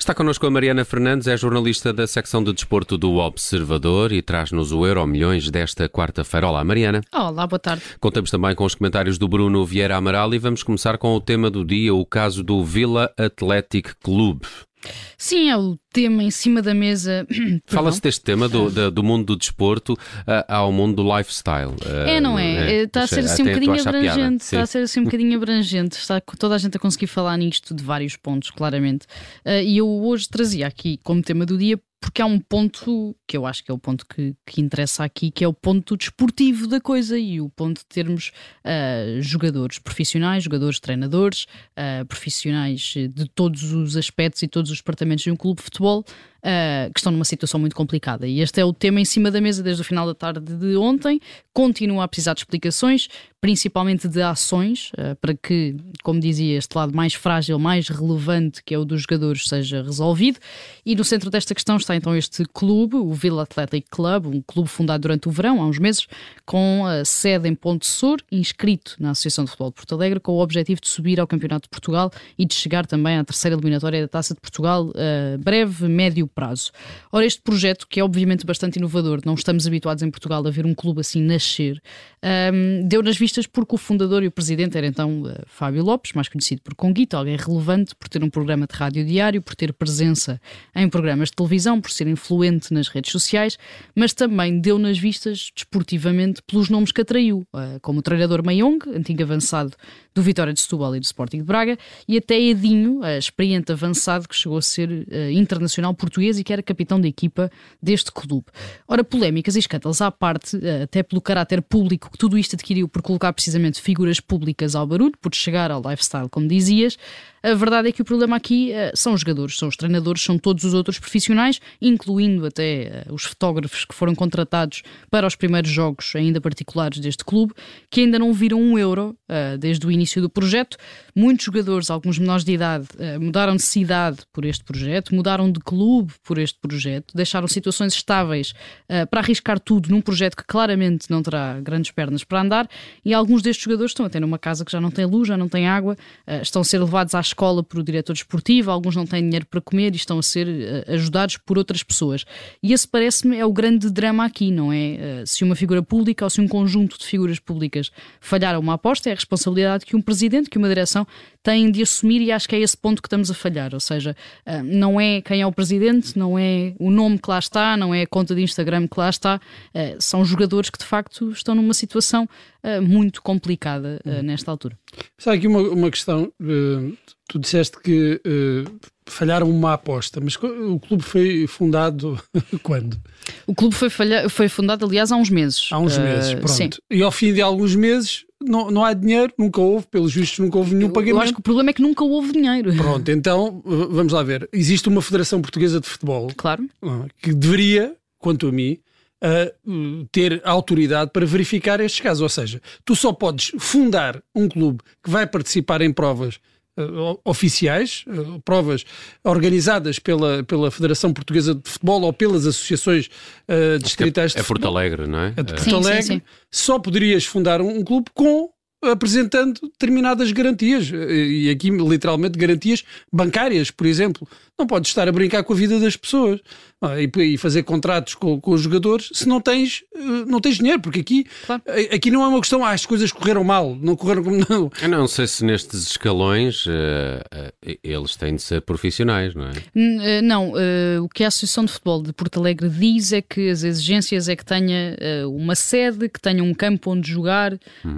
Está connosco a Mariana Fernandes, é jornalista da secção de desporto do Observador e traz-nos o Euro Milhões desta quarta-feira. Olá, Mariana. Olá, boa tarde. Contamos também com os comentários do Bruno Vieira Amaral e vamos começar com o tema do dia, o caso do Villa Athletic Clube. Sim, é o tema em cima da mesa. Fala-se deste tema do, do, do, mundo do desporto uh, ao mundo do lifestyle. É, não é? é? Está a ser assim um bocadinho abrangente. Está a ser assim um bocadinho abrangente. Está toda a gente a conseguir falar nisto de vários pontos, claramente. Uh, e eu hoje trazia aqui como tema do dia porque há um ponto que eu acho que é o ponto que, que interessa aqui, que é o ponto desportivo da coisa e o ponto de termos uh, jogadores profissionais, jogadores treinadores, uh, profissionais de todos os aspectos e todos os departamentos de um clube de futebol uh, que estão numa situação muito complicada. E este é o tema em cima da mesa desde o final da tarde de ontem. Continua a precisar de explicações, principalmente de ações, uh, para que, como dizia, este lado mais frágil, mais relevante, que é o dos jogadores, seja resolvido. E no centro desta questão está então este clube, o Villa Athletic Club, um clube fundado durante o verão, há uns meses, com a sede em Ponte Sur, inscrito na Associação de Futebol de Porto Alegre, com o objetivo de subir ao Campeonato de Portugal e de chegar também à terceira eliminatória da Taça de Portugal, uh, breve, médio prazo. Ora, este projeto, que é obviamente bastante inovador, não estamos habituados em Portugal a ver um clube assim nascer, um, deu nas vistas porque o fundador e o presidente era então uh, Fábio Lopes, mais conhecido por Conguito, alguém relevante por ter um programa de rádio diário, por ter presença em programas de televisão, por ser influente nas redes sociais, mas também deu nas vistas desportivamente pelos nomes que atraiu, uh, como o treinador Mayong, antigo avançado do Vitória de Setúbal e do Sporting de Braga, e até Edinho, uh, experiente avançado que chegou a ser uh, internacional português e que era capitão da equipa deste clube. Ora, polémicas e escândalos à parte, até pelo caráter público que tudo isto adquiriu por colocar precisamente figuras públicas ao barulho, por chegar ao lifestyle, como dizias, a verdade é que o problema aqui uh, são os jogadores, são os treinadores, são todos os outros profissionais, incluindo até uh, os fotógrafos que foram contratados para os primeiros jogos, ainda particulares deste clube, que ainda não viram um euro uh, desde o início do projeto. Muitos jogadores, alguns menores de idade, mudaram de cidade por este projeto, mudaram de clube por este projeto, deixaram situações estáveis para arriscar tudo num projeto que claramente não terá grandes pernas para andar, e alguns destes jogadores estão até numa casa que já não tem luz, já não tem água, estão a ser levados às escola por o diretor desportivo, alguns não têm dinheiro para comer e estão a ser uh, ajudados por outras pessoas. E esse parece-me é o grande drama aqui, não é? Uh, se uma figura pública ou se um conjunto de figuras públicas falhar a uma aposta, é a responsabilidade que um presidente, que uma direção têm de assumir e acho que é esse ponto que estamos a falhar. Ou seja, uh, não é quem é o presidente, não é o nome que lá está, não é a conta de Instagram que lá está, são jogadores que de facto estão numa situação muito complicada nesta altura. Sabe aqui uma, uma questão Tu disseste que uh, falharam uma aposta, mas o clube foi fundado quando? O clube foi, falha... foi fundado, aliás, há uns meses. Há uns meses, uh, pronto. Sim. E ao fim de alguns meses não, não há dinheiro, nunca houve, pelos vistos, nunca houve nenhum pagamento. Eu acho que o problema é que nunca houve dinheiro. Pronto, então vamos lá ver. Existe uma Federação Portuguesa de Futebol. Claro. Que deveria, quanto a mim, uh, ter autoridade para verificar estes casos. Ou seja, tu só podes fundar um clube que vai participar em provas uh, oficiais, uh, provas organizadas pela, pela Federação Portuguesa de Futebol ou pelas associações uh, distritais é, de é Porto Alegre, não é? é de Porto Alegre. Sim, sim, sim. Só poderias fundar um, um clube com apresentando determinadas garantias, e aqui literalmente garantias bancárias, por exemplo. Não podes estar a brincar com a vida das pessoas e, fazer contratos com, com, os jogadores se não tens, eh, não tens dinheiro, porque aqui, claro. Eh, aqui não é uma questão, ah, as coisas correram mal, não correram como não. Eu não sei se nestes escalões uh, uh, eles têm de ser profissionais, não é? Não, uh, o que a Associação de Futebol de Porto Alegre diz é que as exigências é que tenha uma sede, que tenha um campo onde jogar uhum.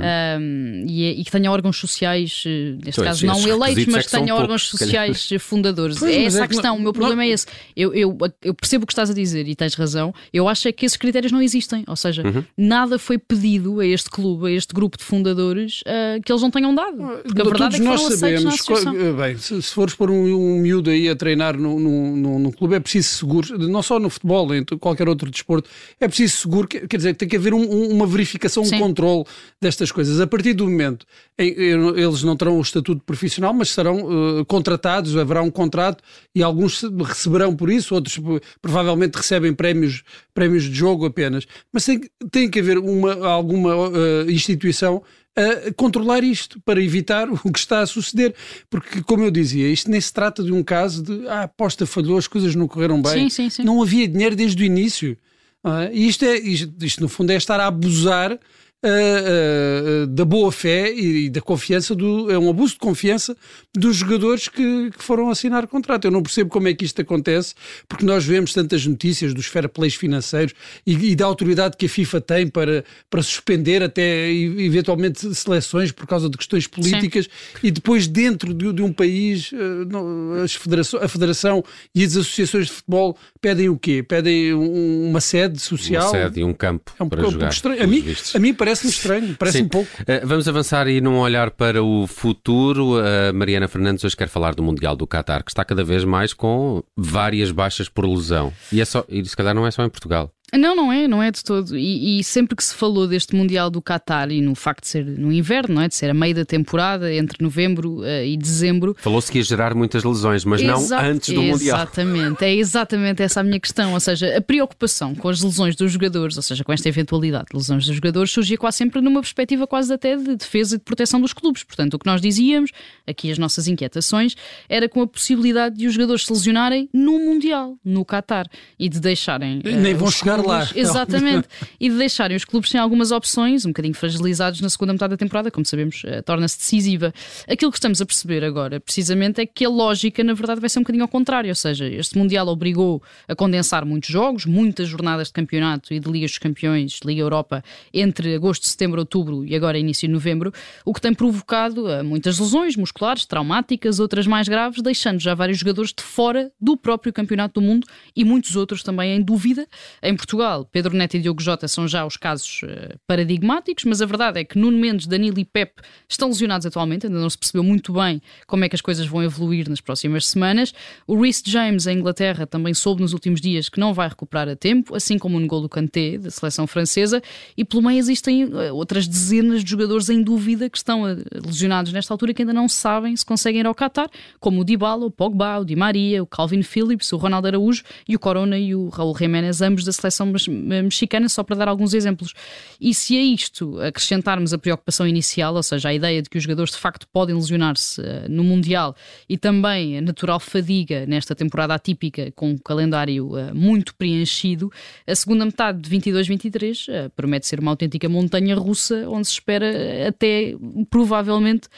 E, e, que tenha órgãos sociais, neste então, caso não eleitos, mas é que tenha órgãos poucos, sociais fundadores. Pois, é essa é a questão, não, o meu problema não... é esse. Eu, eu, eu percebo o que estás a dizer e tens razão. Eu acho é que esses critérios não existem. Ou seja, uhum. nada foi pedido a este clube, a este grupo de fundadores, uh, que eles não tenham dado. Porque a verdade Todos é que nós sabemos. Eh, bem, se, se fores pôr um, um miúdo aí a treinar no, no, no, no, clube, é preciso seguro, não só no futebol, em qualquer outro desporto, é preciso seguro, quer dizer, tem que haver um, uma verificação, Sim. um controle destas coisas. A partir do momento em, eles não terão o estatuto profissional, mas serão uh, contratados, haverá um contrato e alguns receberão por isso, outros provavelmente recebem prémios, prémios de jogo apenas, mas tem, tem que haver uma, alguma uh, instituição a controlar isto para evitar o que está a suceder. Porque, como eu dizia, isto nem se trata de um caso de ah, a aposta falhou, as coisas não correram bem. Sim, sim, sim. Não havia dinheiro desde o início. Ah, e isto, é, isto, isto, no fundo, é estar a abusar uh, uh, da boa fé e, e, da confiança, do, é um abuso de confiança dos jogadores que, que, foram assinar contrato. Eu não percebo como é que isto acontece, porque nós vemos tantas notícias dos fair plays financeiros e, e, da autoridade que a FIFA tem para, para suspender até eventualmente seleções por causa de questões políticas Sim. e depois dentro de, de um país uh, as federação, a federação e as associações de futebol pedem o quê? Pedem um, uma sede social? Uma sede e um campo é um, para um jogar. A mim, a mim parece parece-me estranho, parece um pouco. Uh, vamos avançar e num olhar para o futuro. A Mariana Fernandes hoje quer falar do Mundial do Qatar, que está cada vez mais com várias baixas por lesão. E, é só, e se calhar não é só em Portugal. Não, não é, não é de todo. E, e, sempre que se falou deste Mundial do Qatar e no facto de ser no inverno, não é? De ser a meio da temporada, entre novembro uh, e dezembro. Falou-se que ia gerar muitas lesões, mas não antes do Mundial. Exatamente, é exatamente essa a minha questão. Ou seja, a preocupação com as lesões dos jogadores, ou seja, com esta eventualidade de lesões dos jogadores, surgia quase sempre numa perspectiva quase até de defesa e de proteção dos clubes. Portanto, o que nós dizíamos, aqui as nossas inquietações, era com a possibilidade de os jogadores se lesionarem no Mundial, no Qatar, e de deixarem. Uh, Nem vão chegar Exatamente. e de deixarem os clubes sem algumas opções, um bocadinho fragilizados na segunda metade da temporada, como sabemos, uh, torna-se decisiva. Aquilo que estamos a perceber agora, precisamente, é que a lógica, na verdade, vai ser um bocadinho ao contrário. Ou seja, este Mundial obrigou a condensar muitos jogos, muitas jornadas de campeonato e de Liga dos Campeões, Liga Europa, entre agosto, setembro, outubro e agora início de novembro, o que tem provocado uh, muitas lesões musculares, traumáticas, outras mais graves, deixando já vários jogadores de fora do próprio Campeonato do Mundo e muitos outros também em dúvida. Em Portugal, Pedro Neto e Diogo Jota são já os casos uh, paradigmáticos, mas a verdade é que Nuno Mendes, Danilo e Pep estão lesionados atualmente, ainda não se percebeu muito bem como é que as coisas vão evoluir nas próximas semanas. O Reece James, em Inglaterra, também soube nos últimos dias que não vai recuperar a tempo, assim como o N'Golo Kanté, da seleção francesa, e pelo meio existem uh, outras dezenas de jogadores em dúvida que estão uh, lesionados nesta altura que ainda não sabem se conseguem ir ao Qatar, como o Dybala, o Pogba, o Di Maria, o Calvin Phillips, o Ronaldo Araújo e o Corona e o Raul Jiménez, ambos da seleção mexicana, só para dar alguns exemplos. E se a isto acrescentarmos a preocupação inicial, ou seja, a ideia de que os jogadores de facto podem lesionar-se uh, no Mundial e também a natural fadiga nesta temporada atípica, com um calendário uh, muito preenchido, a segunda metade de 22-23 uh, promete ser uma autêntica montanha russa, onde se espera até provavelmente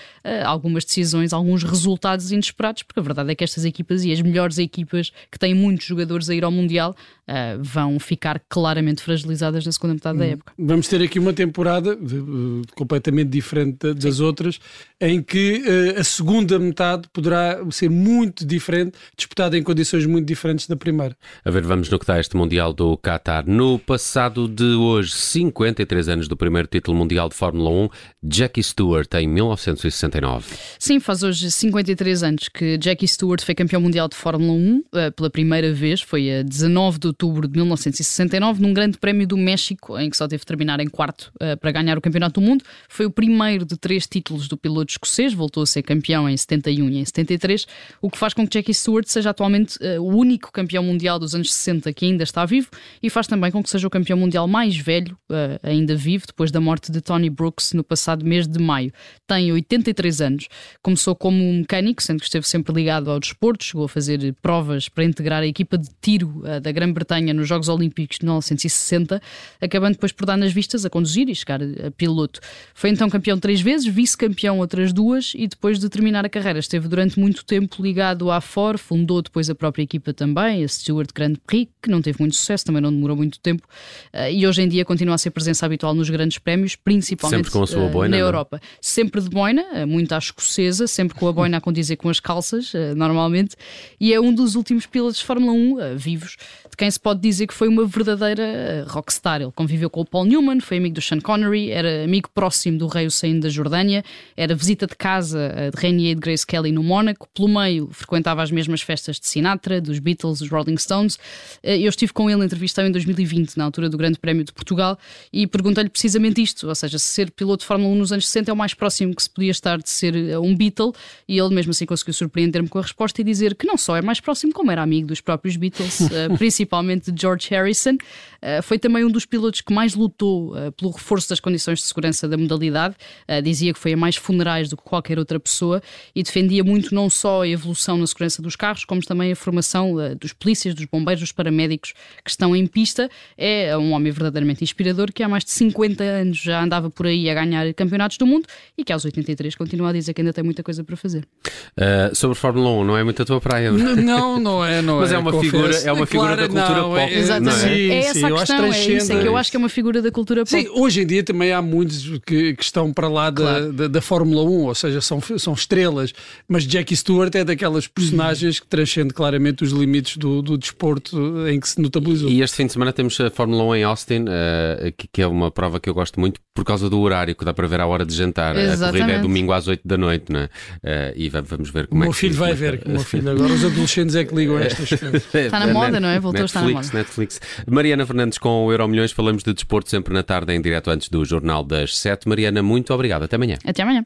algumas decisões, alguns resultados inesperados, porque a verdade é que estas equipas e as melhores equipas que têm muitos jogadores a ir ao Mundial vão ficar claramente fragilizadas na segunda metade da hum. época. Vamos ter aqui uma temporada de, de, completamente diferente das Sim. outras, em que uh, a segunda metade poderá ser muito diferente, disputada em condições muito diferentes da primeira. A ver, vamos no que está este Mundial do Qatar. No passado de hoje, 53 anos do primeiro título mundial de Fórmula 1, Jackie Stewart em 1969. Sim, faz hoje 53 anos que Jackie Stewart foi campeão mundial de Fórmula 1 uh, eh, pela primeira vez, foi a 19 de outubro de 1969, num grande prémio do México, em que só teve de terminar em quarto uh, para ganhar o Campeonato do Mundo. Foi o primeiro de três títulos do piloto escocês, voltou a ser campeão em 71 e em 73, o que faz com que Jackie Stewart seja atualmente uh, o único campeão mundial dos anos 60 que ainda está vivo e faz também com que seja o campeão mundial mais velho uh, ainda vivo, depois da morte de Tony Brooks no passado mês de maio. Tem 83 anos. Começou como mecânico, sendo que esteve sempre ligado ao desporto, chegou a fazer provas para integrar a equipa de tiro da Grã-Bretanha nos Jogos Olímpicos de 1960, acabando depois por dar nas vistas a conduzir e chegar a piloto. Foi então campeão três vezes, vice-campeão outras duas e depois de terminar a carreira esteve durante muito tempo ligado à Ford, fundou depois a própria equipa também, a Stewart Grand Prix, que não teve muito sucesso, também não demorou muito tempo, eh, e hoje em dia continua a ser presença habitual nos grandes prémios, principalmente eh, boina, na é? Europa. Sempre de boina, eh, muito à escocesa, sempre com a boina a condizer com as calças, normalmente, e é um dos últimos pilotos de Fórmula 1 vivos, de quem se pode dizer que foi uma verdadeira rockstar. Ele conviveu com o Paul Newman, foi amigo do Sean Connery, era amigo próximo do rei Hussein da Jordânia, era visita de casa eh, de Rainier e de Grace Kelly no Mónaco, pelo meio frequentava as mesmas festas de Sinatra, dos Beatles, dos Rolling Stones. Eh, eu estive com ele entrevistado em 2020, na altura do Grande Prémio de Portugal, e perguntei-lhe precisamente isto, ou seja, se ser piloto de Fórmula 1 nos anos 60 é o mais próximo que se podia estar de ser eh, um Beatle, e ele mesmo assim conseguiu surpreender-me com a resposta e dizer que não só é mais próximo, como era amigo dos próprios Beatles, principalmente de George Harrison, Ericsson. Uh, foi também um dos pilotos que mais lutou uh, pelo reforço das condições de segurança da modalidade. Uh, dizia que foi a mais funerais do que qualquer outra pessoa e defendia muito não só a evolução na segurança dos carros, como também a formação dos polícias, dos bombeiros, dos paramédicos que estão em pista. É um homem verdadeiramente inspirador que há mais de 50 anos já andava por aí a ganhar campeonatos do mundo e que aos 83 continua a dizer que ainda tem muita coisa para fazer. sobre Fórmula 1, não é muito a tua praia? Não, não é, não Mas é. é uma figura, é uma figura da cultura não, pop. É, exatamente. É? É essa sim, a questão, é isso, é que eu acho que é uma figura da cultura pop. Sim, hoje em dia também há muitos que, que estão para lá da, claro. da, da, Fórmula 1, ou seja, são, são estrelas, mas Jackie Stewart é daquelas personagens que transcende claramente os limites do, do desporto em que se notabilizou. E este fim de semana temos a Fórmula 1 em Austin, uh, que, que, é uma prova que eu gosto muito por causa do horário, que dá para ver à hora de jantar. Exatamente. A corrida é domingo às 8 da noite, não é? Uh, e vamos ver como o é meu que filho vai ver, o meu filho agora os adolescentes é que ligam estas coisas. Está na moda, não é? Voltou Netflix, a estar na moda. Netflix. Mariana Fernandes com o Euro Milhões, falamos de desporto sempre na tarde em direto antes do Jornal das 7. Mariana, muito obrigado. Até amanhã. Até amanhã.